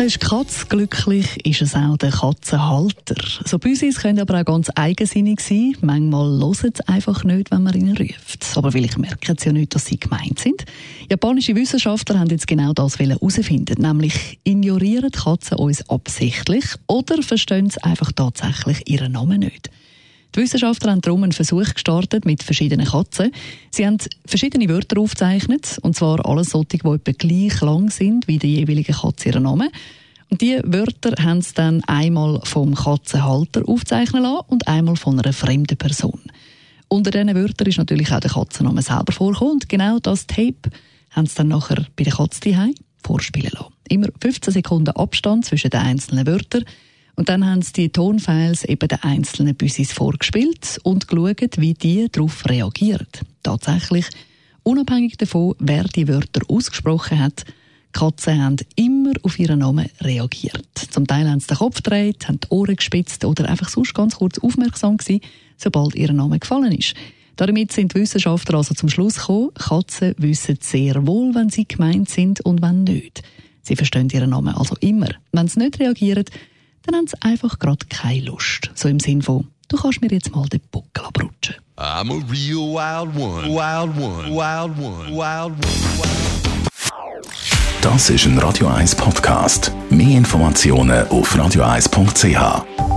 ist die Katze glücklich, ist es auch der Katzenhalter. So Büsis können aber auch ganz eigensinnig sein. Manchmal hören sie einfach nicht, wenn man ihnen ruft. Aber vielleicht merken sie ja nicht, dass sie gemeint sind. Japanische Wissenschaftler haben jetzt genau das herausfinden, nämlich ignorieren Katzen uns absichtlich oder verstehen sie einfach tatsächlich ihren Namen nicht. Die Wissenschaftler haben darum einen Versuch gestartet mit verschiedenen Katzen. Sie haben verschiedene Wörter aufgezeichnet, und zwar alles solche, die etwa gleich lang sind wie die jeweilige Katze ihren Namen. Und diese Wörter haben sie dann einmal vom Katzenhalter aufzeichnen lassen und einmal von einer fremden Person. Unter diesen Wörtern ist natürlich auch der Katzenname selber vorgekommen. Und genau das Tape haben sie dann nachher bei der Katze vorspielen lassen. Immer 15 Sekunden Abstand zwischen den einzelnen Wörtern. Und dann haben sie die Tonfiles eben den einzelnen Büsis vorgespielt und geschaut, wie die darauf reagieren. Tatsächlich, unabhängig davon, wer die Wörter ausgesprochen hat, Katzen haben immer auf ihren Namen reagiert. Zum Teil haben sie den Kopf gedreht, haben die Ohren gespitzt oder einfach sonst ganz kurz aufmerksam gewesen, sobald ihr Name gefallen ist. Damit sind die Wissenschaftler also zum Schluss gekommen, Katzen wissen sehr wohl, wenn sie gemeint sind und wenn nicht. Sie verstehen ihren Namen also immer. Wenn sie nicht reagieren, dann haben sie einfach gerade keine Lust. So im Sinn von, du kannst mir jetzt mal den Buckel abrutschen. I'm a real wild one, wild one, wild one, wild one. Das ist ein Radio 1 Podcast. Mehr Informationen auf radio1.ch.